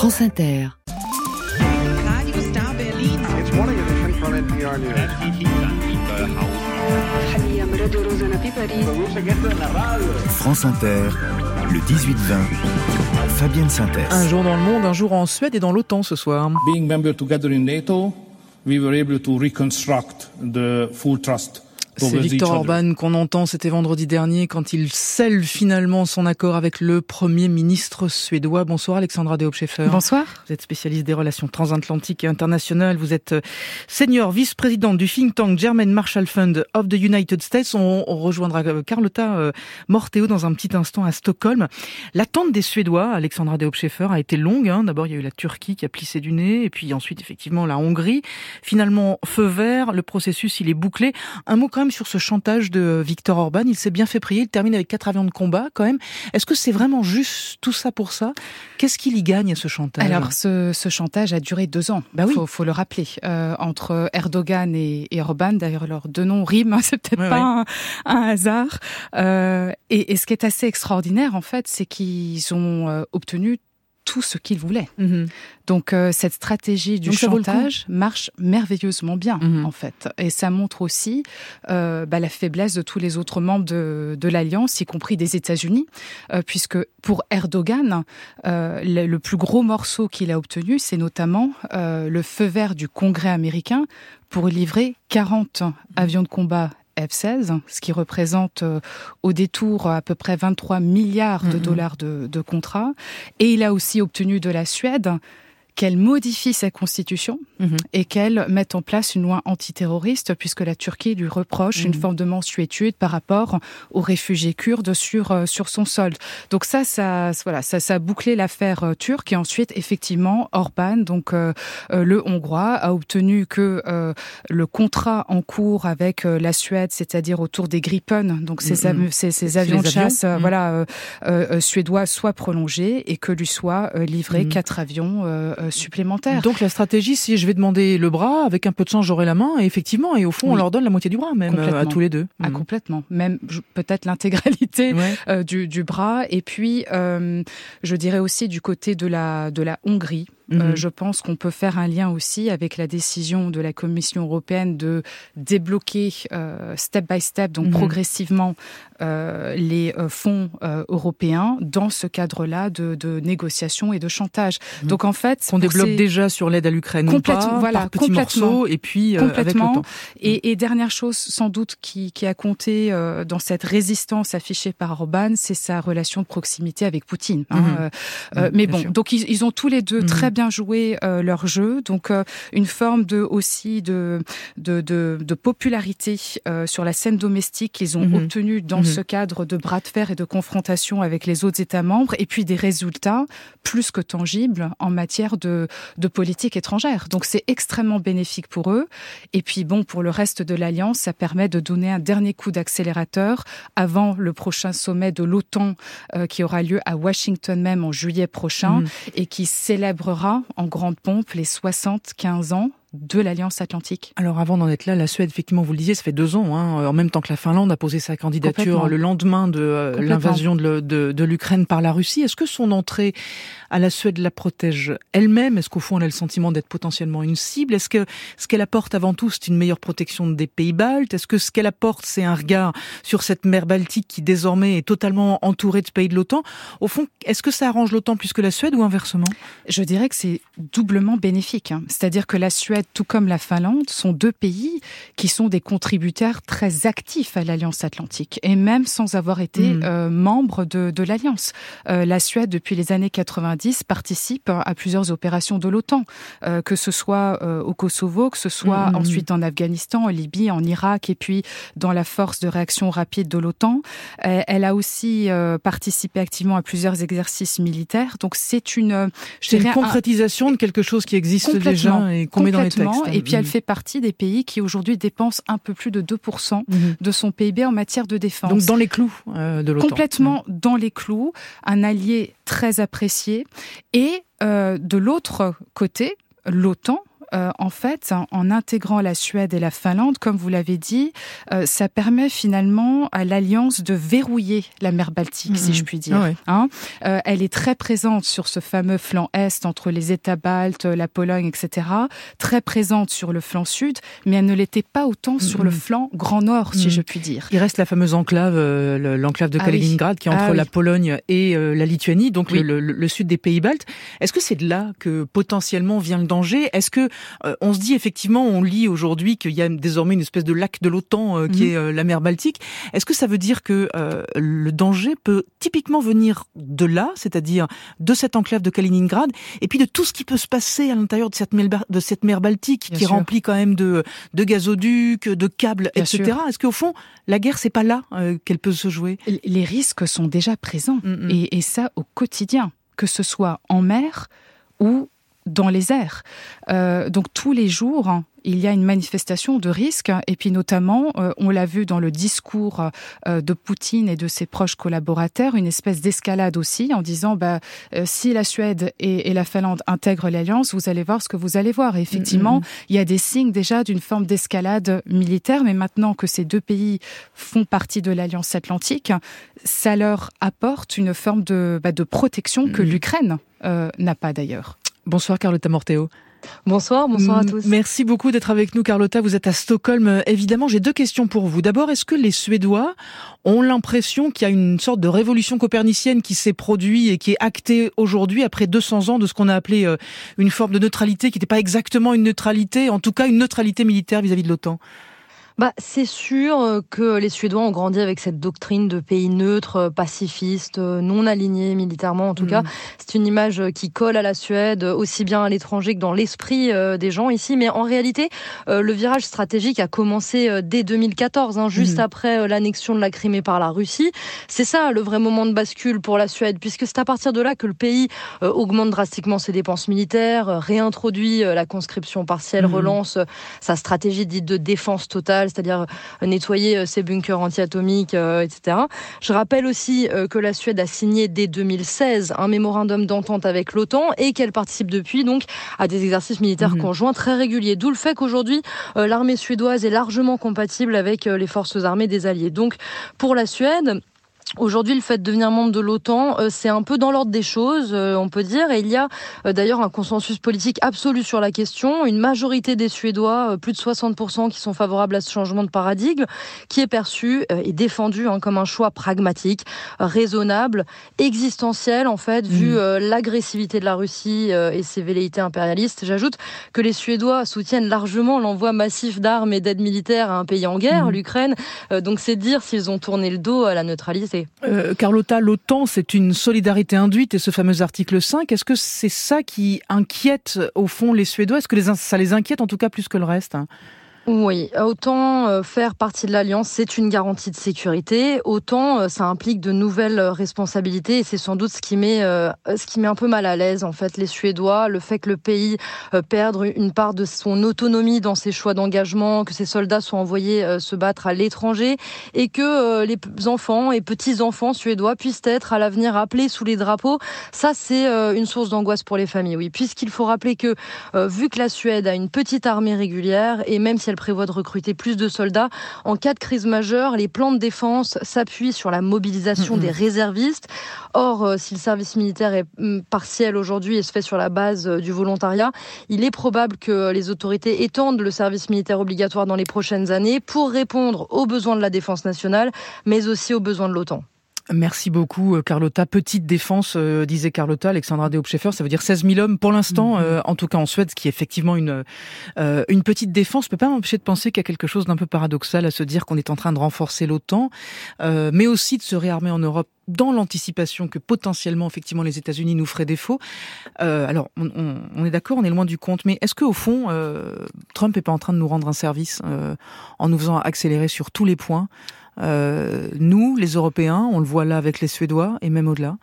France Inter. Radio Star Berlin. It's morning edition from NPR News. France Inter, le 18-20, Fabienne Synthèse. Un jour dans le monde, un jour en Suède et dans l'OTAN ce soir. being member together in NATO, we were able to reconstruct the full trust C'est other. Orban qu'on entend, c'était vendredi dernier quand il scelle finalement son accord avec le Premier ministre suédois. Bonsoir Alexandra Deopscheffer. Bonsoir. Vous êtes spécialiste des relations transatlantiques et internationales. Vous êtes euh, senior vice-présidente du think tank German Marshall Fund of the United States. On, on rejoindra euh, Carlotta euh, Morteo dans un petit instant à Stockholm. L'attente des Suédois, Alexandra Deopscheffer, a été longue. hein. D'abord, il y a eu la Turquie qui a plissé du nez, et puis ensuite, effectivement, la Hongrie. Finalement, feu vert, le processus, il est bouclé. Un mot quand même sur ce chantage de Viktor Orban. Il s'est bien fait prier. Il termine avec quatre avions de combat, quand même. Est-ce que c'est vraiment juste tout ça pour ça? Qu'est-ce qu'il y gagne à ce chantage? Alors, ce, ce chantage a duré deux ans. Bah oui. faut, faut le rappeler. Euh, entre Erdogan et, et Orban, d'ailleurs, leurs deux noms riment. hein, C'est peut-être pas Un, un hasard. Euh, et, et ce qui est assez extraordinaire, en fait, c'est qu'ils ont euh, obtenu tout ce qu'ils voulaient. Mhm. Donc euh, cette stratégie du Donc, chantage marche merveilleusement bien Mhm. en fait, et ça montre aussi euh, bah, la faiblesse de tous les autres membres de, de l'alliance, y compris des États-Unis, euh, puisque pour Erdogan, euh, le, le plus gros morceau qu'il a obtenu, c'est notamment euh, le feu vert du Congrès américain pour livrer 40 avions de combat. F-16, ce qui représente euh, au détour à peu près 23 milliards de dollars de, de contrats. Et il a aussi obtenu de la Suède qu'elle modifie sa constitution Mhm. et qu'elle mette en place une loi antiterroriste, puisque la Turquie lui reproche une Mhm. forme de mensuétude par rapport aux réfugiés kurdes sur euh, sur son sol. Donc ça, ça, voilà, ça, ça a bouclé l'affaire euh, turque et ensuite, effectivement, Orban, donc euh, euh, le Hongrois, a obtenu que euh, le contrat en cours avec la Suède, c'est-à-dire autour des Gripen, donc ces, Mhm. am- ces, ces avions de avions. chasse, euh, Mhm. voilà, euh, euh, euh, suédois, soit prolongé et que lui soit euh, livré quatre avions supplémentaires. Donc la stratégie, si je vais demander le bras, avec un peu de chance, j'aurai la main, et effectivement, et au fond, on leur donne la moitié du bras, même, euh, à tous les deux. Ah, Mhm. complètement. Même peut-être l'intégralité Ouais. euh, du, du bras. Et puis, euh, je dirais aussi du côté de la, de la Hongrie. Euh, Mhm. je pense qu'on peut faire un lien aussi avec la décision de la Commission européenne de débloquer euh, step by step, donc Mhm. progressivement, euh, les euh, fonds euh, européens dans ce cadre-là de, de négociation et de chantage. Mhm. Donc en fait, Qu'on développe ces- déjà sur l'aide à l'Ukraine ou Complètement, pas, voilà, par petits complètement. morceaux, et puis euh, avec le Complètement. temps. Et, et dernière chose, sans doute, qui, qui a compté euh, dans cette résistance affichée par Orban, c'est sa relation de proximité avec Poutine. hein. Euh, Mhm, mais bon, sûr. donc ils, ils ont tous les deux très bien joué euh, leur jeu. Donc euh, une forme de aussi de de, de, de popularité euh, sur la scène domestique qu'ils ont Mhm. obtenu dans. Ce cadre de bras de fer et de confrontation avec les autres États membres, et puis des résultats plus que tangibles en matière de de politique étrangère. Donc c'est extrêmement bénéfique pour eux. Et puis bon, pour le reste de l'Alliance, ça permet de donner un dernier coup d'accélérateur avant le prochain sommet de l'OTAN euh, qui aura lieu à Washington même en juillet prochain Mhm. et qui célébrera en grande pompe les 75 ans de l'Alliance Atlantique. Alors avant d'en être là, la Suède, effectivement, vous le disiez, ça fait deux ans, hein, en même temps que la Finlande a posé sa candidature le lendemain de euh, l'invasion de- de l'Ukraine par la Russie. Est-ce que son entrée à la Suède la protège elle-même? Est-ce qu'au fond, elle a le sentiment d'être potentiellement une cible? Est-ce que ce qu'elle apporte avant tout, c'est une meilleure protection des pays baltes? Est-ce que ce qu'elle apporte, c'est un regard sur cette mer Baltique qui désormais est totalement entourée de pays de l'OTAN? Au fond, est-ce que ça arrange l'OTAN plus que la Suède ou inversement? Je dirais que c'est doublement bénéfique. hein. C'est-à-dire que la Suède, tout comme la Finlande, sont deux pays qui sont des contributeurs très actifs à l'Alliance Atlantique, et même sans avoir été Mhm. euh, membre de, de l'Alliance. Euh, la Suède, depuis les années 90, participe à plusieurs opérations de l'OTAN, euh, que ce soit euh, au Kosovo, que ce soit Mhm. ensuite en Afghanistan, en Libye, en Irak, et puis dans la force de réaction rapide de l'OTAN. Euh, elle a aussi euh, participé activement à plusieurs exercices militaires. Donc c'est une, je C'est une un- concrétisation de quelque chose qui existe déjà et qu'on met dans les Complètement. textes. Et puis elle Mhm. fait partie des pays qui aujourd'hui dépensent un peu plus de 2% Mhm. de son PIB en matière de défense. Donc dans les clous euh, de l'OTAN. Complètement dans les clous, un allié très apprécié. Et euh, de l'autre côté, l'OTAN euh, en fait, en intégrant la Suède et la Finlande, comme vous l'avez dit, euh, ça permet finalement à l'alliance de verrouiller la mer Baltique, si je puis dire. Ah. Hein Euh, elle est très présente sur ce fameux flanc est entre les États baltes, la Pologne, etc. Très présente sur le flanc sud, mais elle ne l'était pas autant sur le flanc grand nord, si Mhm. je puis dire. Il reste la fameuse enclave, le- l'enclave de Ah oui. Kaliningrad, qui est entre Ah la. Pologne et la Lituanie, donc le- le sud des pays baltes. Est-ce que c'est de là que potentiellement vient le danger? Est-ce que euh, on se dit effectivement, on lit aujourd'hui qu'il y a désormais une espèce de lac de l'OTAN euh, qui Mhm. est euh, la mer Baltique Est-ce que ça veut dire que le danger peut typiquement venir de là, c'est-à-dire de cette enclave de Kaliningrad, et puis de tout ce qui peut se passer à l'intérieur de cette mer, de cette mer Baltique, Bien qui est remplie quand même de, de gazoducs, de câbles, Bien etc. Est-ce qu'au fond, la guerre, c'est pas là qu'elle peut se jouer? Les risques sont déjà présents, Mm, mm. et, et ça au quotidien, que ce soit en mer ou dans les airs. Euh, donc tous les jours, hein, il y a une manifestation de risque, et puis notamment, euh, on l'a vu dans le discours euh, de Poutine et de ses proches collaborateurs, une espèce d'escalade aussi, en disant bah, si la Suède et, et la Finlande intègrent l'alliance, vous allez voir ce que vous allez voir. Et effectivement, il y a des signes déjà d'une forme d'escalade militaire, mais maintenant que ces deux pays font partie de l'alliance atlantique, ça leur apporte une forme de, bah, de protection que l'Ukraine euh, n'a pas d'ailleurs. Bonsoir Carlotta Morteo. Bonsoir, bonsoir à tous. Merci beaucoup d'être avec nous Carlotta, vous êtes à Stockholm. Évidemment, j'ai deux questions pour vous. D'abord, est-ce que les Suédois ont l'impression qu'il y a une sorte de révolution copernicienne qui s'est produite et qui est actée aujourd'hui après 200 ans de ce qu'on a appelé euh, une forme de neutralité qui n'était pas exactement une neutralité, en tout cas une neutralité militaire vis-à-vis de l'OTAN? Bah, c'est sûr euh, que les Suédois ont grandi avec cette doctrine de pays neutre, euh, pacifiste, euh, non aligné militairement. En tout cas, c'est une image qui colle à la Suède, aussi bien à l'étranger que dans l'esprit des gens ici. Mais en réalité, le virage stratégique a commencé dès 2014, hein, juste Mhm. après l'annexion de la Crimée par la Russie. C'est ça le vrai moment de bascule pour la Suède, puisque c'est à partir de là que le pays augmente drastiquement ses dépenses militaires, réintroduit la conscription partielle, Mhm. relance sa stratégie dite de défense totale, c'est-à-dire euh, nettoyer euh, ses bunkers anti-atomiques, euh, etc. Je rappelle aussi euh, que la Suède a signé dès 2016 un mémorandum d'entente avec l'OTAN et qu'elle participe depuis donc à des exercices militaires Mhm. conjoints très réguliers. D'où le fait qu'aujourd'hui euh, l'armée suédoise est largement compatible avec euh, les forces armées des alliés. Donc pour la Suède, Aujourd'hui, le fait de devenir membre de l'OTAN, euh, c'est un peu dans l'ordre des choses, euh, on peut dire. Et il y a euh, d'ailleurs un consensus politique absolu sur la question. Une majorité des Suédois, plus de 60%, qui sont favorables à ce changement de paradigme, qui est perçu et défendu hein, comme un choix pragmatique, raisonnable, existentiel en fait, vu euh, l'agressivité de la Russie et ses velléités impérialistes. J'ajoute que les Suédois soutiennent largement l'envoi massif d'armes et d'aides militaires à un pays en guerre, Mhm. l'Ukraine. Donc c'est dire s'ils ont tourné le dos à la neutralité. Euh, Carlotta, l'OTAN, c'est une solidarité induite et ce fameux article 5, est-ce que c'est ça qui inquiète au fond les Suédois? Est-ce que ça les inquiète en tout cas plus que le reste hein? Oui, autant euh, faire partie de l'alliance, c'est une garantie de sécurité, autant euh, ça implique de nouvelles euh, responsabilités et c'est sans doute ce qui met ce qui met un peu mal à l'aise en fait les Suédois, le fait que le pays perde une part de son autonomie dans ses choix d'engagement, que ses soldats soient envoyés se battre à l'étranger et que les enfants et petits-enfants suédois puissent être à l'avenir appelés sous les drapeaux. Ça c'est une source d'angoisse pour les familles, oui, puisqu'il faut rappeler que vu que la Suède a une petite armée régulière et même si elle prévoit de recruter plus de soldats, en cas de crise majeure, les plans de défense s'appuient sur la mobilisation des réservistes. Or, euh, si le service militaire est hum, partiel aujourd'hui et se fait sur la base euh, du volontariat, il est probable que les autorités étendent le service militaire obligatoire dans les prochaines années pour répondre aux besoins de la défense nationale, mais aussi aux besoins de l'OTAN. Merci beaucoup, euh, Carlotta. Petite défense, euh, disait Carlotta, Alexandra Deopscheffer, ça veut dire 16 000 hommes pour l'instant, Mhm. euh, en tout cas en Suède, ce qui est effectivement une, euh, une petite défense. Je peux pas m'empêcher de penser qu'il y a quelque chose d'un peu paradoxal à se dire qu'on est en train de renforcer l'OTAN, euh, mais aussi de se réarmer en Europe dans l'anticipation que potentiellement, effectivement, les États-Unis nous feraient défaut. Euh, alors, on, on- on est d'accord, on est loin du compte, mais est-ce qu'au fond, euh, Trump est pas en train de nous rendre un service euh, en nous faisant accélérer sur tous les points euh, nous, les Européens, on le voit là avec les Suédois et même au-delà.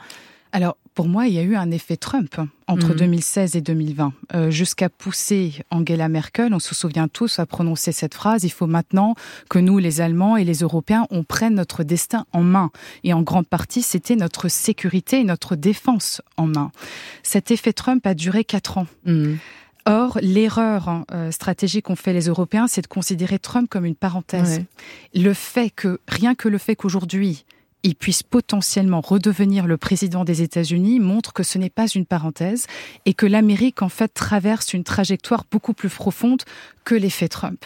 Alors, pour moi, il y a eu un effet Trump entre Mhm. 2016 et 2020, euh, jusqu'à pousser Angela Merkel, on se souvient tous, à prononcer cette phrase, il faut maintenant que nous, les Allemands et les Européens, on prenne notre destin en main. Et en grande partie, c'était notre sécurité et notre défense en main. Cet effet Trump a duré quatre ans. Or, l'erreur hein, euh, stratégique qu'ont fait les Européens, c'est de considérer Trump comme une parenthèse. Le fait que, rien que le fait qu'aujourd'hui, il puisse potentiellement redevenir le président des États-Unis montre que ce n'est pas une parenthèse et que l'Amérique, en fait, traverse une trajectoire beaucoup plus profonde que l'effet Trump.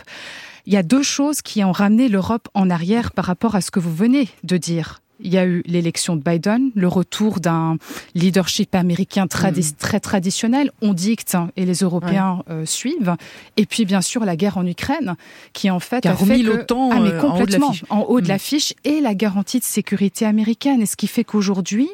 Il y a deux choses qui ont ramené l'Europe en arrière par rapport à ce que vous venez de dire. Il y a eu l'élection de Biden, le retour d'un leadership américain tradi- très traditionnel. On dicte hein, et les Européens euh, suivent. Et puis bien sûr la guerre en Ukraine, qui en fait Qui a remis l'OTAN, ah, mais euh, en haut de complètement l'affiche. en haut de Mm. l'affiche et la garantie de sécurité américaine. Et ce qui fait qu'aujourd'hui,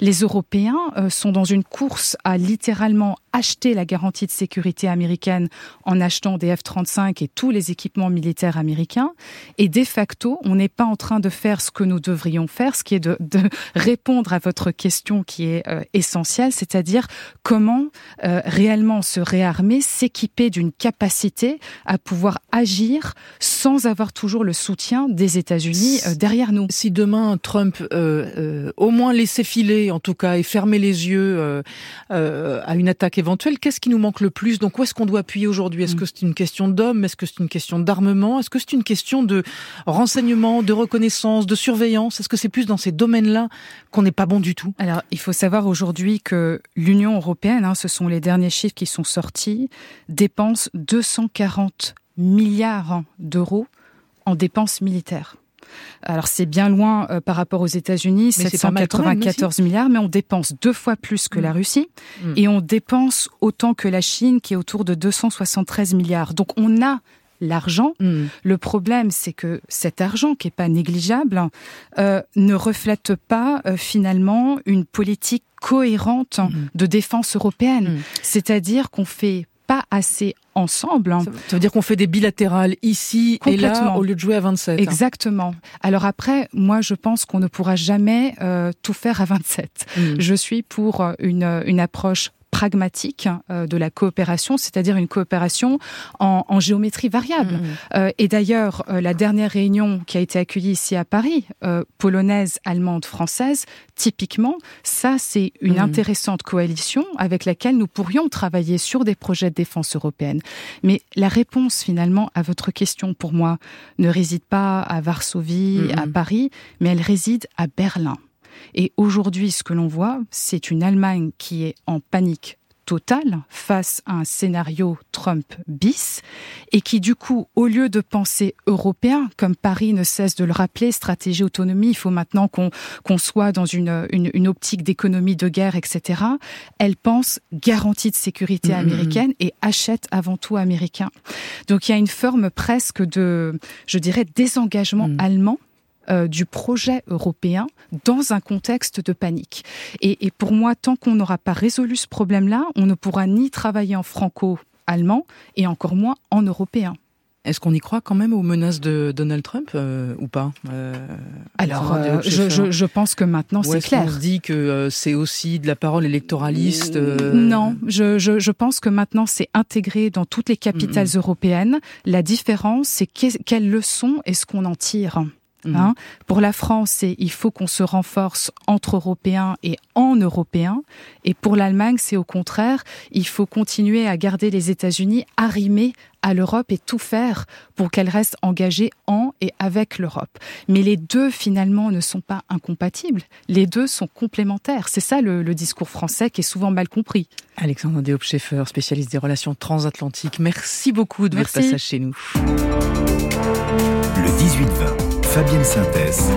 les Européens euh, sont dans une course à littéralement acheter la garantie de sécurité américaine en achetant des F-35 et tous les équipements militaires américains. Et de facto, on n'est pas en train de faire ce que nous devrions faire, ce qui est de, de répondre à votre question qui est euh, essentielle, c'est-à-dire comment euh, réellement se réarmer, s'équiper d'une capacité à pouvoir agir sans avoir toujours le soutien des États-Unis euh, derrière nous. Si demain Trump euh, euh, au moins laissait filer, en tout cas, et fermer les yeux à une attaque éventuelle, qu'est-ce qui nous manque le plus? Donc où est-ce qu'on doit appuyer aujourd'hui? Est-ce Mm. que c'est une question d'hommes? Est-ce que c'est une question d'armement? Est-ce que c'est une question de renseignement, de reconnaissance, de surveillance? Est-ce que c'est plus dans ces domaines-là qu'on n'est pas bon du tout? Alors, il faut savoir aujourd'hui que l'Union européenne, hein, ce sont les derniers chiffres qui sont sortis, dépense 240 milliards d'euros en dépenses militaires. Alors c'est bien loin euh, par rapport aux États-Unis, Mais c'est pas mal quand même, 794 milliards, mais on dépense deux fois plus que Mm. la Russie Mm. et on dépense autant que la Chine qui est autour de 273 milliards. Donc on a l'argent. Hmm. Le problème, c'est que cet argent, qui est pas négligeable, euh, ne reflète pas euh, finalement une politique cohérente de défense européenne. C'est-à-dire qu'on fait pas assez ensemble. Ça, ça veut dire qu'on fait des bilatérales ici et là au lieu de jouer à 27. hein. Exactement. Alors après, moi, je pense qu'on ne pourra jamais euh, tout faire à 27. Hmm. Je suis pour euh, une, une approche pragmatique euh, de la coopération, c'est-à-dire une coopération en, en géométrie variable. Hmm. Euh, et d'ailleurs, euh, la dernière réunion qui a été accueillie ici à Paris, euh, polonaise, allemande, française, typiquement, ça c'est une Mhm. intéressante coalition avec laquelle nous pourrions travailler sur des projets de défense européenne. Mais la réponse finalement à votre question pour moi ne réside pas à Varsovie, Mhm. à Paris, mais elle réside à Berlin. Et aujourd'hui, ce que l'on voit, c'est une Allemagne qui est en panique totale face à un scénario Trump bis et qui du coup, au lieu de penser européen, comme Paris ne cesse de le rappeler, stratégie autonomie, il faut maintenant qu'on soit dans une, une, une optique d'économie de guerre, etc. Elle pense garantie de sécurité Mhm. américaine et achète avant tout américain. Donc il y a une forme presque de, je dirais, désengagement Mhm. allemand du projet européen dans un contexte de panique. Et, et pour moi, tant qu'on n'aura pas résolu ce problème-là, on ne pourra ni travailler en franco-allemand et encore moins en européen. Est-ce qu'on y croit quand même aux menaces de Donald Trump euh, ou pas Euh, Alors, euh, je, Dehaut-Schaeffer je, je pense que maintenant, c'est clair. se dit que euh, c'est aussi de la parole électoraliste euh, Non, je, pense que maintenant c'est intégré dans toutes les capitales européennes. La différence, c'est qu'est- quelles leçons est-ce qu'on en tire? Mhm. Hein Pour la France, c'est il faut qu'on se renforce entre Européens et en Européens. Et pour l'Allemagne, c'est au contraire, il faut continuer à garder les États-Unis arrimés à l'Europe et tout faire pour qu'elle reste engagée en et avec l'Europe. Mais les deux, finalement, ne sont pas incompatibles. Les deux sont complémentaires. C'est ça le, le discours français qui est souvent mal compris. Alexandre Deop-Schaeffer, spécialiste des relations transatlantiques. Merci beaucoup de votre Merci. passage chez nous. Le 18-20, Fabienne Synthèse.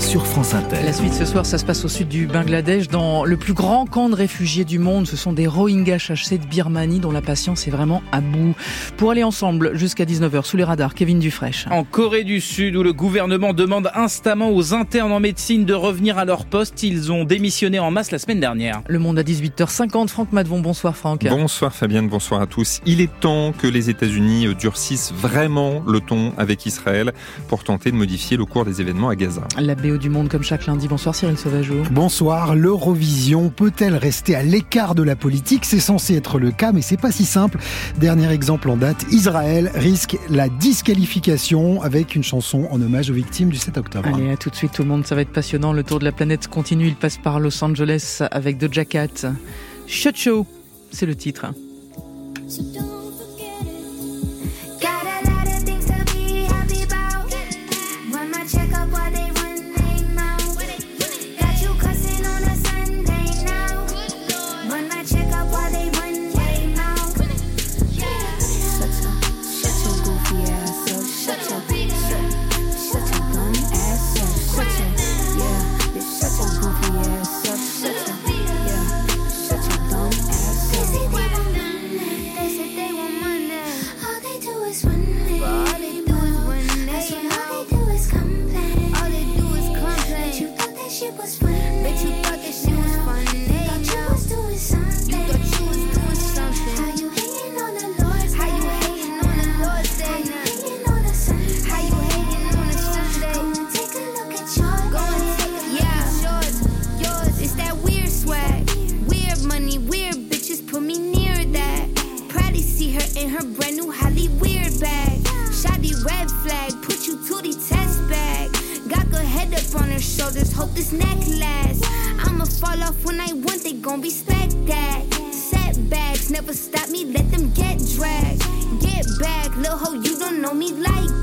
Sur France Inter. La suite ce soir, ça se passe au sud du Bangladesh, dans le plus grand camp de réfugiés du monde. Ce sont des Rohingyas HC de Birmanie dont la patience est vraiment à bout. Pour aller ensemble jusqu'à 19h sous les radars, Kevin Dufresne. En Corée du Sud, où le gouvernement demande instamment aux internes en médecine de revenir à leur poste, ils ont démissionné en masse la semaine dernière. Le monde à 18h50. Franck Madvon, bonsoir Franck. Bonsoir Fabienne, bonsoir à tous. Il est temps que les États-Unis durcissent vraiment le ton avec Israël pour tenter de modifier le cours des événements à Gaza. La BO du monde comme chaque lundi. Bonsoir Cyril Sauvageau. Bonsoir, l'Eurovision peut-elle rester à l'écart de la politique? C'est censé être le cas, mais c'est pas si simple. Dernier exemple en date, Israël risque la disqualification avec une chanson en hommage aux victimes du 7 octobre. Allez, à tout de suite tout le monde, ça va être passionnant. Le tour de la planète continue, il passe par Los Angeles avec Doja Cat. Shut Show, c'est le titre. on me like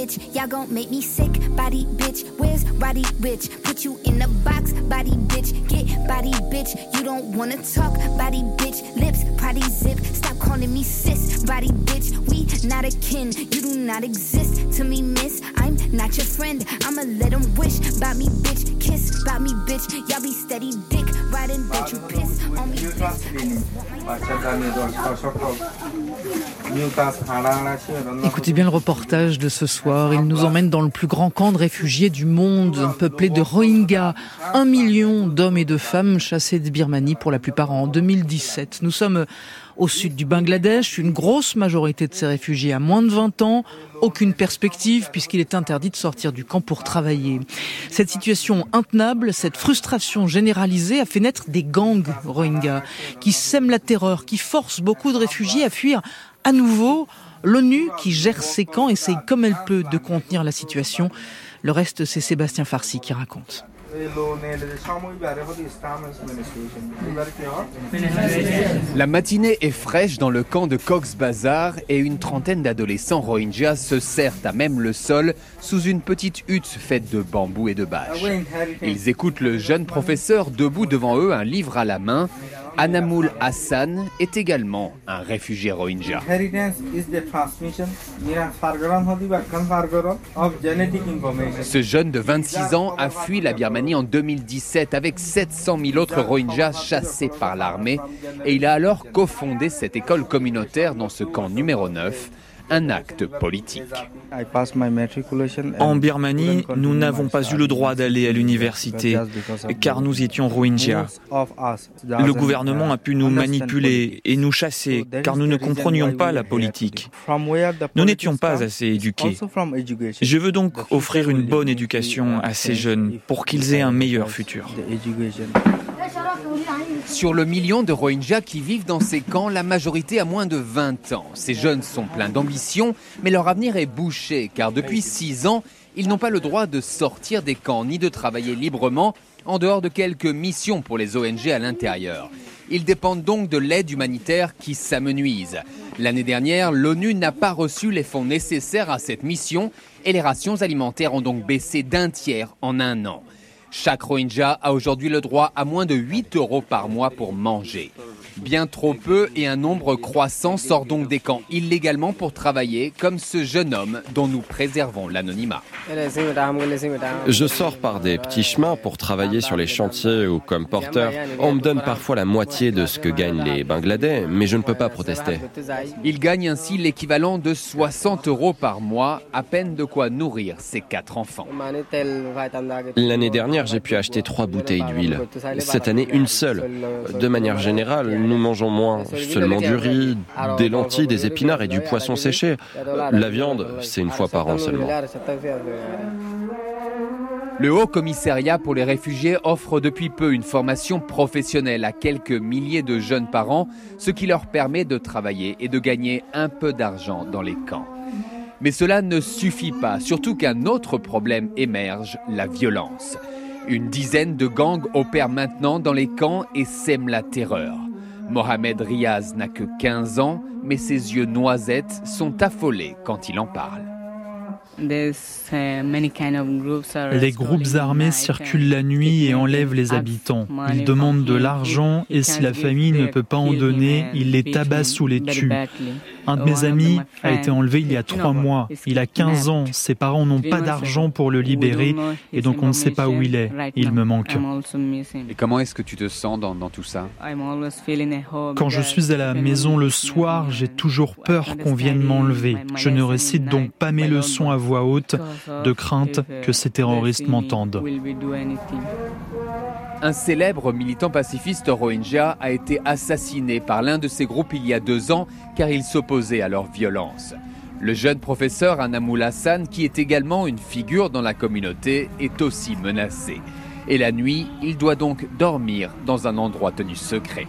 bitch. Y'all gon' make me sick body bitch. Where's body Rich? Put you in a box, body bitch. Get body bitch. You don't wanna talk, body bitch. Lips, potty zip. Stop calling me sis, body bitch. We not a kin. You do not exist to me, miss. I'm not your friend. I'ma let them wish about me, bitch. Kiss about me, bitch. Y'all be steady dick riding, bitch. You piss on me, bitch. Écoutez bien le reportage de ce soir. Il nous emmène dans le plus grand camp de réfugiés du monde, peuplé de Rohingyas. Un million d'hommes et de femmes chassés de Birmanie, pour la plupart en 2017. Nous sommes au sud du Bangladesh. Une grosse majorité de ces réfugiés a moins de 20 ans. Aucune perspective puisqu'il est interdit de sortir du camp pour travailler. Cette situation intenable, cette frustration généralisée a fait naître des gangs Rohingyas qui sèment la terreur, qui forcent beaucoup de réfugiés à fuir à nouveau. L'ONU, qui gère ces camps, essaye comme elle peut de contenir la situation. Le reste, c'est Sébastien Farsi qui raconte. La matinée est fraîche dans le camp de Cox's Bazar et une trentaine d'adolescents Rohingyas se serrent à même le sol sous une petite hutte faite de bambou et de bâches. Ils écoutent le jeune professeur debout devant eux, un livre à la main. Anamul Hassan est également un réfugié Rohingya. Ce jeune de 26 ans a fui la Birmanie en 2017 avec 700 000 autres Rohingyas chassés par l'armée et il a alors cofondé cette école communautaire dans ce camp numéro 9 un acte politique. En Birmanie, nous n'avons pas eu le droit d'aller à l'université car nous étions Rohingyas. Le gouvernement a pu nous manipuler et nous chasser car nous ne comprenions pas la politique. Nous n'étions pas assez éduqués. Je veux donc offrir une bonne éducation à ces jeunes pour qu'ils aient un meilleur futur. Sur le million de Rohingyas qui vivent dans ces camps, la majorité a moins de 20 ans. Ces jeunes sont pleins d'ambition, mais leur avenir est bouché, car depuis 6 ans, ils n'ont pas le droit de sortir des camps ni de travailler librement, en dehors de quelques missions pour les ONG à l'intérieur. Ils dépendent donc de l'aide humanitaire qui s'amenuise. L'année dernière, l'ONU n'a pas reçu les fonds nécessaires à cette mission et les rations alimentaires ont donc baissé d'un tiers en un an. Chaque Rohingya a aujourd'hui le droit à moins de 8 euros par mois pour manger. Bien trop peu et un nombre croissant sort donc des camps illégalement pour travailler, comme ce jeune homme dont nous préservons l'anonymat. Je sors par des petits chemins pour travailler sur les chantiers ou comme porteur. On me donne parfois la moitié de ce que gagnent les Bangladais, mais je ne peux pas protester. Il gagne ainsi l'équivalent de 60 euros par mois, à peine de quoi nourrir ses quatre enfants. L'année dernière, j'ai pu acheter trois bouteilles d'huile. Cette année, une seule. De manière générale, nous mangeons moins, seulement du riz, des lentilles, des épinards et du poisson séché. La viande, c'est une fois par an seulement. Le Haut Commissariat pour les réfugiés offre depuis peu une formation professionnelle à quelques milliers de jeunes parents, ce qui leur permet de travailler et de gagner un peu d'argent dans les camps. Mais cela ne suffit pas, surtout qu'un autre problème émerge, la violence. Une dizaine de gangs opèrent maintenant dans les camps et sèment la terreur. Mohamed Riaz n'a que 15 ans, mais ses yeux noisettes sont affolés quand il en parle. Les groupes armés circulent la nuit et enlèvent les habitants. Ils demandent de l'argent et si la famille ne peut pas en donner, ils les tabassent ou les tuent. Un de mes amis a été enlevé il y a trois mois. Il a 15 ans. Ses parents n'ont pas d'argent pour le libérer et donc on ne sait pas où il est. Il me manque. Et comment est-ce que tu te sens dans, dans tout ça Quand je suis à la maison le soir, j'ai toujours peur qu'on vienne m'enlever. Je ne récite donc pas mes leçons à voix haute de crainte que ces terroristes m'entendent. Un célèbre militant pacifiste rohingya a été assassiné par l'un de ces groupes il y a deux ans car il s'opposait à leur violence. Le jeune professeur Anamul Hassan, qui est également une figure dans la communauté, est aussi menacé. Et la nuit, il doit donc dormir dans un endroit tenu secret.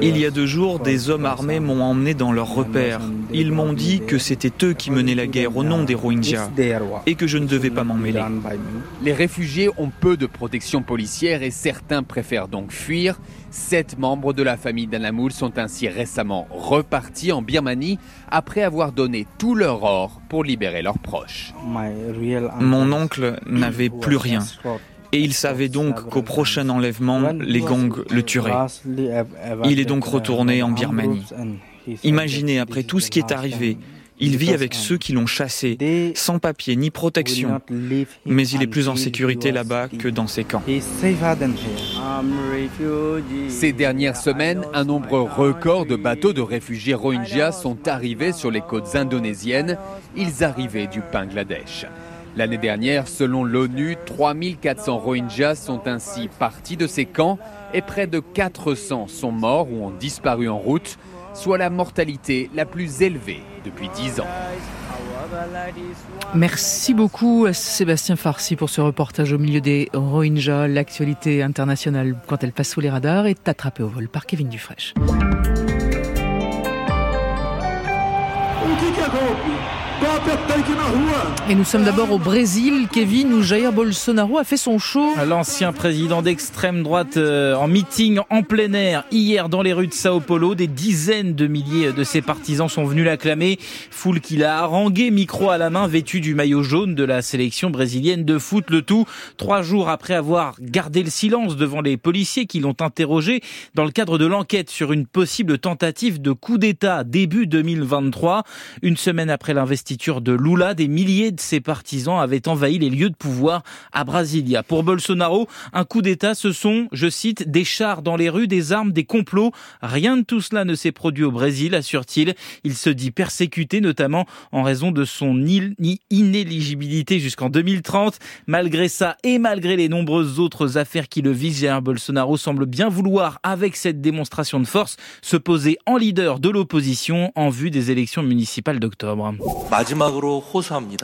Il y a deux jours, des hommes armés m'ont emmené dans leur repère. Ils m'ont dit que c'était eux qui menaient la guerre au nom des Rohingyas et que je ne devais pas m'en mêler. Les réfugiés ont peu de protection policière et certains préfèrent donc fuir. Sept membres de la famille d'Anamoul sont ainsi récemment repartis en Birmanie après avoir donné tout leur or pour libérer leurs proches. Mon oncle n'avait plus rien. Et il savait donc qu'au prochain enlèvement, les gangs le tueraient. Il est donc retourné en Birmanie. Imaginez, après tout ce qui est arrivé, il vit avec ceux qui l'ont chassé, sans papier ni protection. Mais il est plus en sécurité là-bas que dans ses camps. Ces dernières semaines, un nombre record de bateaux de réfugiés Rohingyas sont arrivés sur les côtes indonésiennes. Ils arrivaient du Bangladesh. L'année dernière, selon l'ONU, 3400 Rohingyas sont ainsi partis de ces camps et près de 400 sont morts ou ont disparu en route, soit la mortalité la plus élevée depuis 10 ans. Merci beaucoup Sébastien Farsi pour ce reportage au milieu des Rohingyas. L'actualité internationale, quand elle passe sous les radars, est attrapée au vol par Kevin Dufresne. Et nous sommes d'abord au Brésil, Kevin, où Jair Bolsonaro a fait son show. L'ancien président d'extrême droite euh, en meeting en plein air hier dans les rues de Sao Paulo. Des dizaines de milliers de ses partisans sont venus l'acclamer. Foule qu'il a harangué, micro à la main, vêtu du maillot jaune de la sélection brésilienne de foot. Le tout trois jours après avoir gardé le silence devant les policiers qui l'ont interrogé dans le cadre de l'enquête sur une possible tentative de coup d'État début 2023. Une semaine après l'investiture de Lula, des milliers de ses partisans avaient envahi les lieux de pouvoir à Brasilia. Pour Bolsonaro, un coup d'État, ce sont, je cite, des chars dans les rues, des armes, des complots. Rien de tout cela ne s'est produit au Brésil, assure-t-il. Il se dit persécuté, notamment en raison de son inéligibilité jusqu'en 2030. Malgré ça et malgré les nombreuses autres affaires qui le visent, Bolsonaro semble bien vouloir, avec cette démonstration de force, se poser en leader de l'opposition en vue des élections municipales d'octobre.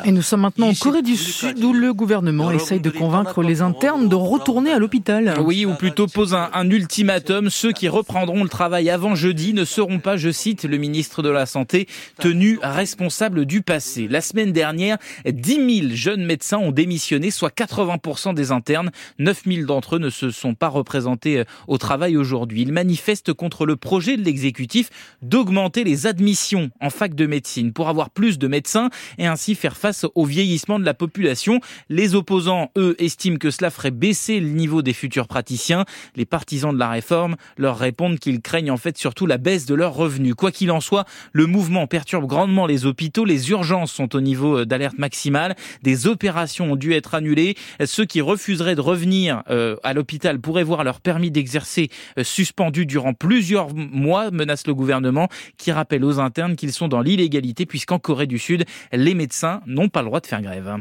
Et nous sommes maintenant en Corée du Sud où le gouvernement essaye de convaincre les internes de retourner à l'hôpital. Oui, ou plutôt pose un, un, ultimatum. Ceux qui reprendront le travail avant jeudi ne seront pas, je cite le ministre de la Santé, tenus responsables du passé. La semaine dernière, 10 000 jeunes médecins ont démissionné, soit 80% des internes. 9 000 d'entre eux ne se sont pas représentés au travail aujourd'hui. Ils manifestent contre le projet de l'exécutif d'augmenter les admissions en fac de médecine pour avoir plus de médecins et ainsi faire face au vieillissement de la population. Les opposants, eux, estiment que cela ferait baisser le niveau des futurs praticiens. Les partisans de la réforme leur répondent qu'ils craignent en fait surtout la baisse de leurs revenus. Quoi qu'il en soit, le mouvement perturbe grandement les hôpitaux. Les urgences sont au niveau d'alerte maximale. Des opérations ont dû être annulées. Ceux qui refuseraient de revenir euh, à l'hôpital pourraient voir leur permis d'exercer euh, suspendu durant plusieurs mois, menace le gouvernement, qui rappelle aux internes qu'ils sont dans l'illégalité puisqu'en Corée du Sud. Les médecins n'ont pas le droit de faire grève.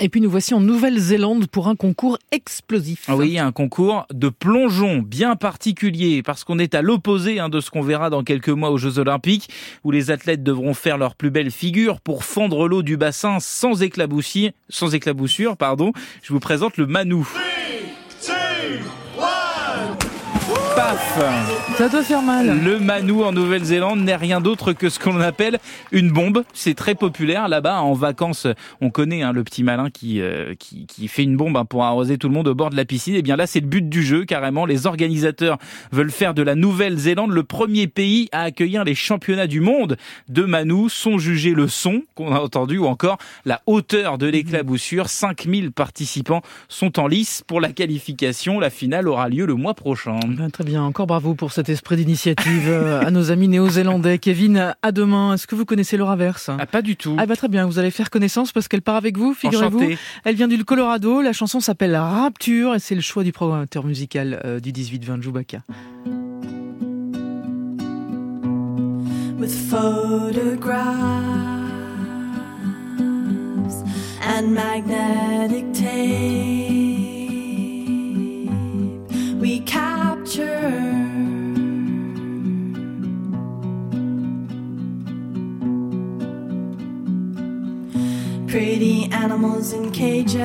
Et puis nous voici en Nouvelle-Zélande pour un concours explosif. Ah Oui, un concours de plongeon bien particulier parce qu'on est à l'opposé hein, de ce qu'on verra dans quelques mois aux Jeux Olympiques où les athlètes devront faire leur plus belle figure pour fendre l'eau du bassin sans éclaboussure. Sans éclaboussure, pardon. Je vous présente le Manou. Paf Ça doit faire mal. Le Manou en Nouvelle-Zélande n'est rien d'autre que ce qu'on appelle une bombe. C'est très populaire là-bas. En vacances, on connaît hein, le petit malin qui, euh, qui, qui fait une bombe hein, pour arroser tout le monde au bord de la piscine. Et bien là, c'est le but du jeu carrément. Les organisateurs veulent faire de la Nouvelle-Zélande le premier pays à accueillir les championnats du monde de Manou. Sont jugés le son qu'on a entendu ou encore la hauteur de l'éclaboussure. 5000 participants sont en lice pour la qualification. La finale aura lieu le mois prochain. Ben, très bien, encore bravo pour cet esprit d'initiative euh, à nos amis néo-zélandais. Kevin, à demain. Est-ce que vous connaissez Laura Verse? Ah, pas du tout. Ah bah très bien, vous allez faire connaissance parce qu'elle part avec vous, figurez-vous. Elle vient du Colorado, la chanson s'appelle Rapture et c'est le choix du programmateur musical euh, du 18-20 de Chewbacca. with photographs and magnetic tape. Capture pretty animals in cages,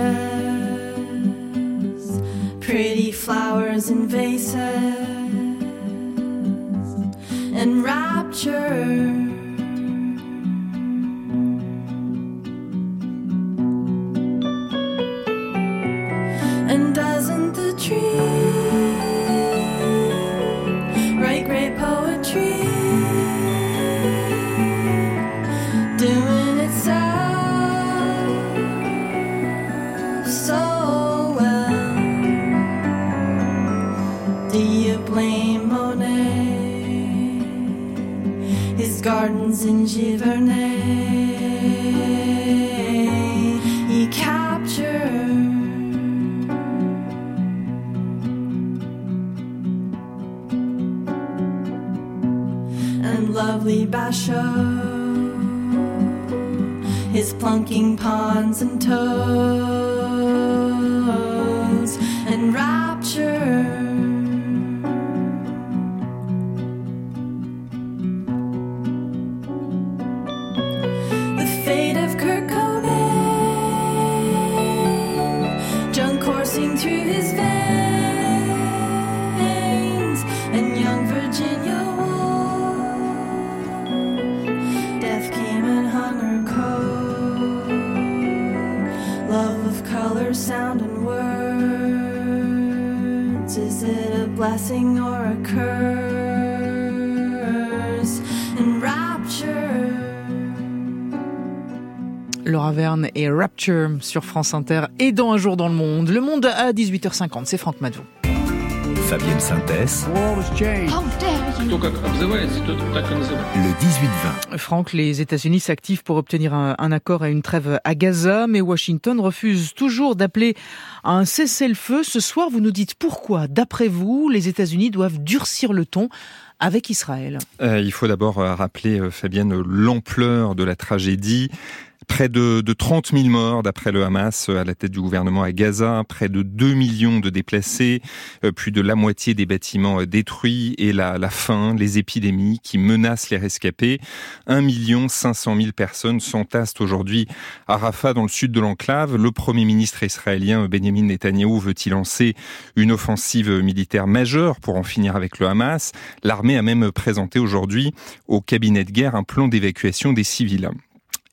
pretty flowers in vases. And rapture. And doesn't the tree in Giverny. He captured and lovely Basho. His plunking pawns and toads a blessing or a curse? And rapture. Laura Verne et Rapture sur France Inter et dans Un jour dans le monde. Le monde à 18h50, c'est Franck Madou. Fabienne Synthèse, le 18-20. Franck, les États-Unis s'activent pour obtenir un, un accord et une trêve à Gaza, mais Washington refuse toujours d'appeler à un cessez-le-feu. Ce soir, vous nous dites pourquoi, d'après vous, les États-Unis doivent durcir le ton avec Israël. Euh, il faut d'abord euh, rappeler, euh, Fabienne, l'ampleur de la tragédie. Près de, de 30 000 morts d'après le Hamas euh, à la tête du gouvernement à Gaza, près de 2 millions de déplacés, euh, plus de la moitié des bâtiments euh, détruits et la, faim, les épidémies qui menacent les rescapés. 1 million 500 000 personnes s'entassent aujourd'hui à Rafah dans le sud de l'enclave. Le premier ministre israélien Benjamin Netanyahou veut y lancer une offensive militaire majeure pour en finir avec le Hamas? L'armée a même présenté aujourd'hui au cabinet de guerre un plan d'évacuation des civils.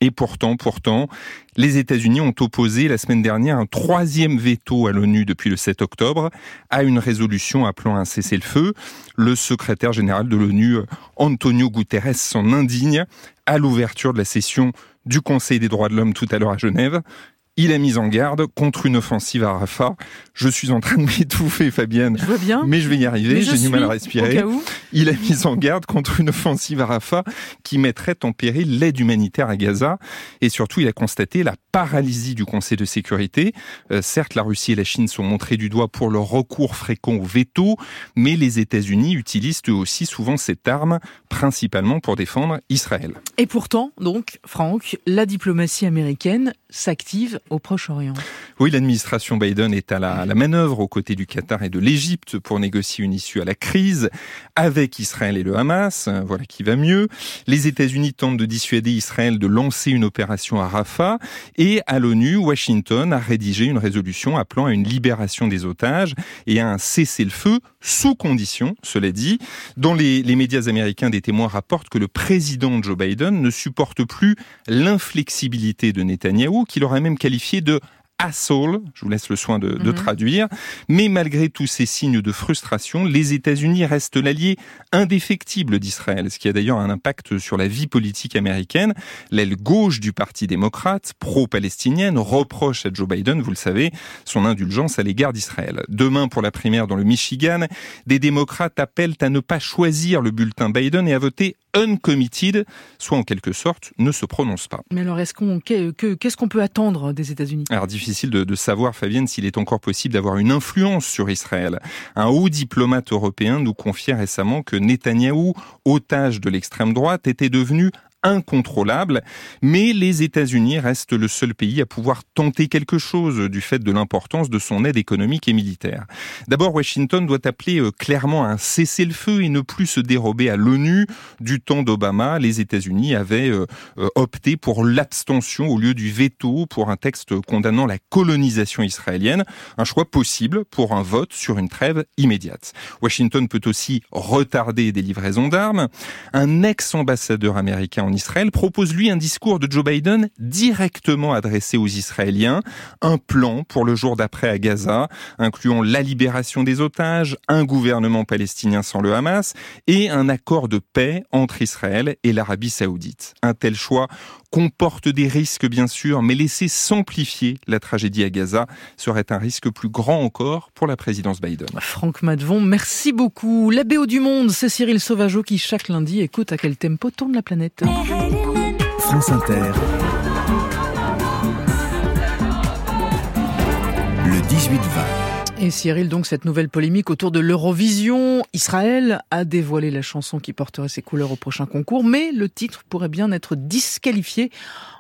Et pourtant, pourtant, les États-Unis ont opposé la semaine dernière un troisième veto à l'ONU depuis le 7 octobre à une résolution appelant à un cessez-le-feu. Le secrétaire général de l'ONU, Antonio Guterres, s'en indigne à l'ouverture de la session du Conseil des droits de l'homme tout à l'heure à Genève. Il a mis en garde contre une offensive à Rafah. Je suis en train de m'étouffer, Fabienne. Je vois bien. Mais je vais y arriver, j'ai du mal à respirer. Il a mis en garde contre une offensive à Rafah qui mettrait en péril l'aide humanitaire à Gaza. Et surtout, il a constaté la paralysie du Conseil de sécurité. Euh, certes, la Russie et la Chine sont montrées du doigt pour leur recours fréquent au veto, mais les États-Unis utilisent eux aussi souvent cette arme, principalement pour défendre Israël. Et pourtant, donc, Franck, la diplomatie américaine s'active au Proche-Orient. Oui, l'administration Biden est à la, manœuvre aux côtés du Qatar et de l'Égypte pour négocier une issue à la crise avec Israël et le Hamas. Voilà qui va mieux. Les États-Unis tentent de dissuader Israël de lancer une opération à Rafah et à l'ONU, Washington a rédigé une résolution appelant à une libération des otages et à un cessez-le-feu sous condition, cela dit. Dans les, médias américains, des témoins rapportent que le président Joe Biden ne supporte plus l'inflexibilité de Netanyahou, qu'il aurait même qualifié de asshole, je vous laisse le soin de, de Mhm. traduire, mais malgré tous ces signes de frustration, les États-Unis restent l'allié indéfectible d'Israël, ce qui a d'ailleurs un impact sur la vie politique américaine. L'aile gauche du Parti démocrate, pro-palestinienne, reproche à Joe Biden, vous le savez, son indulgence à l'égard d'Israël. Demain, pour la primaire dans le Michigan, des démocrates appellent à ne pas choisir le bulletin Biden et à voter uncommitted, soit en quelque sorte ne se prononce pas. Mais alors, est-ce qu'on, qu'est- que- qu'est-ce qu'on peut attendre des États-Unis? Alors difficile de, de savoir, Fabienne, s'il est encore possible d'avoir une influence sur Israël. Un haut diplomate européen nous confiait récemment que Netanyahou, otage de l'extrême droite, était devenu incontrôlable, mais les États-Unis restent le seul pays à pouvoir tenter quelque chose du fait de l'importance de son aide économique et militaire. D'abord, Washington doit appeler euh, clairement à un cessez-le-feu et ne plus se dérober à l'ONU. Du temps d'Obama, les États-Unis avaient euh, euh, opté pour l'abstention au lieu du veto pour un texte condamnant la colonisation israélienne, un choix possible pour un vote sur une trêve immédiate. Washington peut aussi retarder des livraisons d'armes. Un ex-ambassadeur américain en Israël propose lui un discours de Joe Biden directement adressé aux Israéliens, un plan pour le jour d'après à Gaza, incluant la libération des otages, un gouvernement palestinien sans le Hamas et un accord de paix entre Israël et l'Arabie saoudite. Un tel choix comporte des risques bien sûr, mais laisser s'amplifier la tragédie à Gaza serait un risque plus grand encore pour la présidence Biden. Franck Madvon, merci beaucoup. La BO du monde, c'est Cyril Sauvageau qui chaque lundi écoute à quel tempo tourne la planète. France Inter. Le 18-20. Et Cyril, donc cette nouvelle polémique autour de l'Eurovision, Israël a dévoilé la chanson qui porterait ses couleurs au prochain concours, mais le titre pourrait bien être disqualifié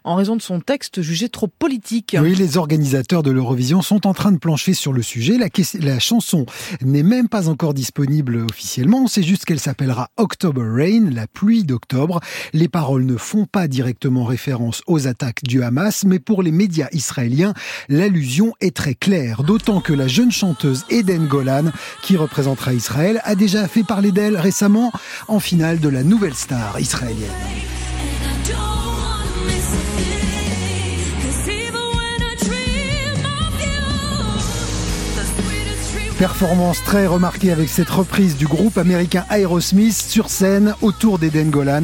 en raison de son texte jugé trop politique. Oui, les organisateurs de l'Eurovision sont en train de plancher sur le sujet. La, chanson n'est même pas encore disponible officiellement. C'est juste qu'elle s'appellera October Rain, la pluie d'octobre. Les paroles ne font pas directement référence aux attaques du Hamas, mais pour les médias israéliens, l'allusion est très claire. D'autant que la jeune chanteuse Eden Golan, qui représentera Israël, a déjà fait parler d'elle récemment en finale de la nouvelle star israélienne. Performance très remarquée avec cette reprise du groupe américain Aerosmith sur scène autour d'Eden Golan,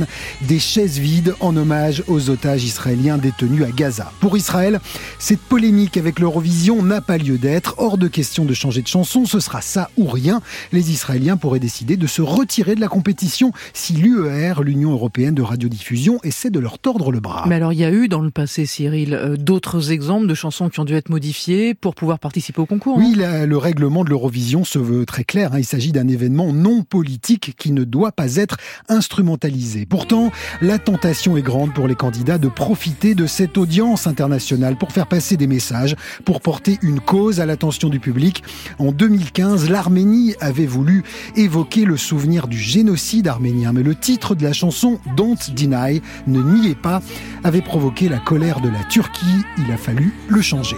des chaises vides en hommage aux otages israéliens détenus à Gaza. Pour Israël, cette polémique avec l'Eurovision n'a pas lieu d'être. Hors de question de changer de chanson, ce sera ça ou rien. Les Israéliens pourraient décider de se retirer de la compétition si l'UER, l'Union européenne de radiodiffusion, essaie de leur tordre le bras. Mais alors, il y a eu dans le passé, Cyril, euh, d'autres exemples de chansons qui ont dû être modifiées pour pouvoir participer au concours. Oui, hein? la- le règlement de l'Eurovision se veut très clair. hein. Il s'agit d'un événement non politique qui ne doit pas être instrumentalisé. Pourtant, la tentation est grande pour les candidats de profiter de cette audience internationale pour faire passer des messages, pour porter une cause à l'attention du public. En 2015, l'Arménie avait voulu évoquer le souvenir du génocide arménien, mais le titre de la chanson Don't Deny, ne niez pas, avait provoqué la colère de la Turquie. Il a fallu le changer.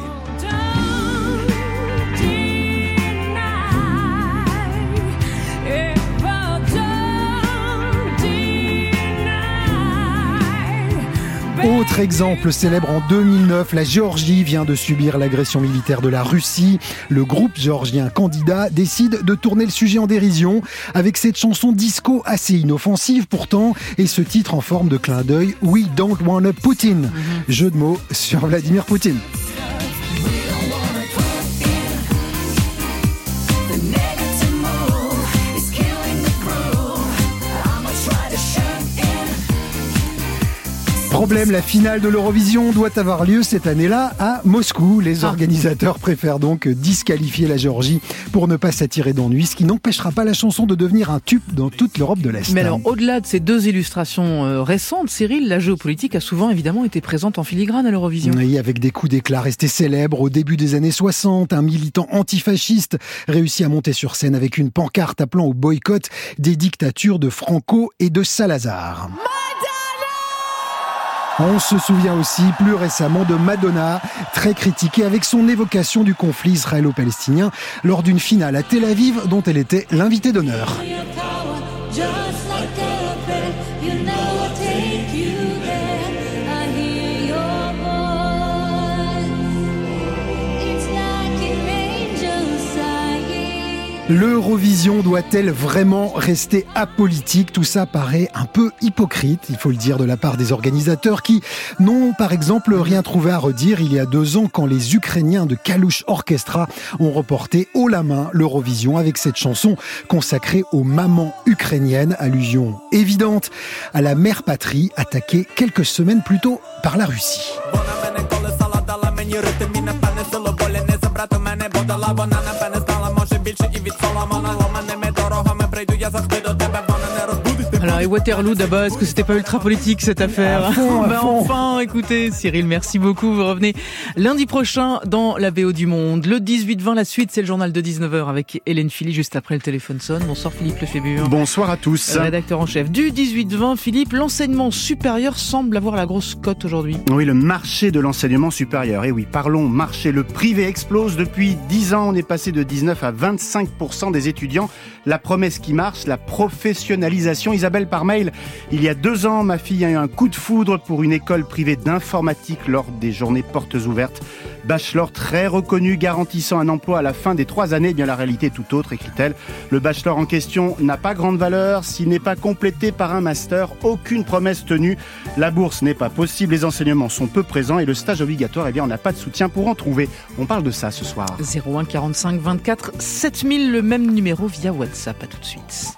Autre exemple célèbre en 2009, la Géorgie vient de subir l'agression militaire de la Russie. Le groupe géorgien candidat décide de tourner le sujet en dérision avec cette chanson disco assez inoffensive pourtant et ce titre en forme de clin d'œil We Don't Wanna Putin. Jeu de mots sur Vladimir Poutine. Problème, la finale de l'Eurovision doit avoir lieu cette année-là à Moscou. Les organisateurs préfèrent donc disqualifier la Géorgie pour ne pas s'attirer d'ennuis, ce qui n'empêchera pas la chanson de devenir un tube dans toute l'Europe de l'Est. Mais alors, au-delà de ces deux illustrations euh, récentes, Cyril, la géopolitique a souvent évidemment été présente en filigrane à l'Eurovision. Oui, avec des coups d'éclat restés célèbres au début des années 60, un militant antifasciste réussit à monter sur scène avec une pancarte appelant au boycott des dictatures de Franco et de Salazar. On se souvient aussi plus récemment de Madonna, très critiquée avec son évocation du conflit israélo-palestinien lors d'une finale à Tel Aviv dont elle était l'invitée d'honneur. L'Eurovision doit-elle vraiment rester apolitique? Tout ça paraît un peu hypocrite, il faut le dire, de la part des organisateurs qui n'ont par exemple rien trouvé à redire il y a deux ans quand les Ukrainiens de Kalush Orchestra ont reporté haut la main l'Eurovision avec cette chanson consacrée aux mamans ukrainiennes, allusion évidente à la mère patrie attaquée quelques semaines plus tôt par la Russie. yazas, pero Alors, et Waterloo d'abord, est-ce que c'était pas ultra politique cette affaire À fond, à Bah, fond. Enfin, écoutez, Cyril, merci beaucoup. Vous revenez lundi prochain dans la VO du Monde. Le 18-20, la suite, c'est le journal de 19h avec Hélène Philly juste après le téléphone sonne. Bonsoir Philippe Lefébure. Bonsoir à tous. Rédacteur en chef du 18-20, Philippe, l'enseignement supérieur semble avoir la grosse cote aujourd'hui. Oui, le marché de l'enseignement supérieur. Et oui, parlons marché. Le privé explose depuis 10 ans. On est passé de 19 à 25% des étudiants. La promesse qui marche, la professionnalisation. Isabelle, par mail, il y a deux ans, ma fille a eu un coup de foudre pour une école privée d'informatique lors des journées portes ouvertes. Bachelor très reconnu, garantissant un emploi à la fin des trois années. Eh bien, la réalité tout autre, écrit-elle. Le bachelor en question n'a pas grande valeur s'il n'est pas complété par un master. Aucune promesse tenue. La bourse n'est pas possible, les enseignements sont peu présents et le stage obligatoire, eh bien, on n'a pas de soutien pour en trouver. On parle de ça ce soir. 01 45 24 7000, le même numéro via WhatsApp. À tout de suite.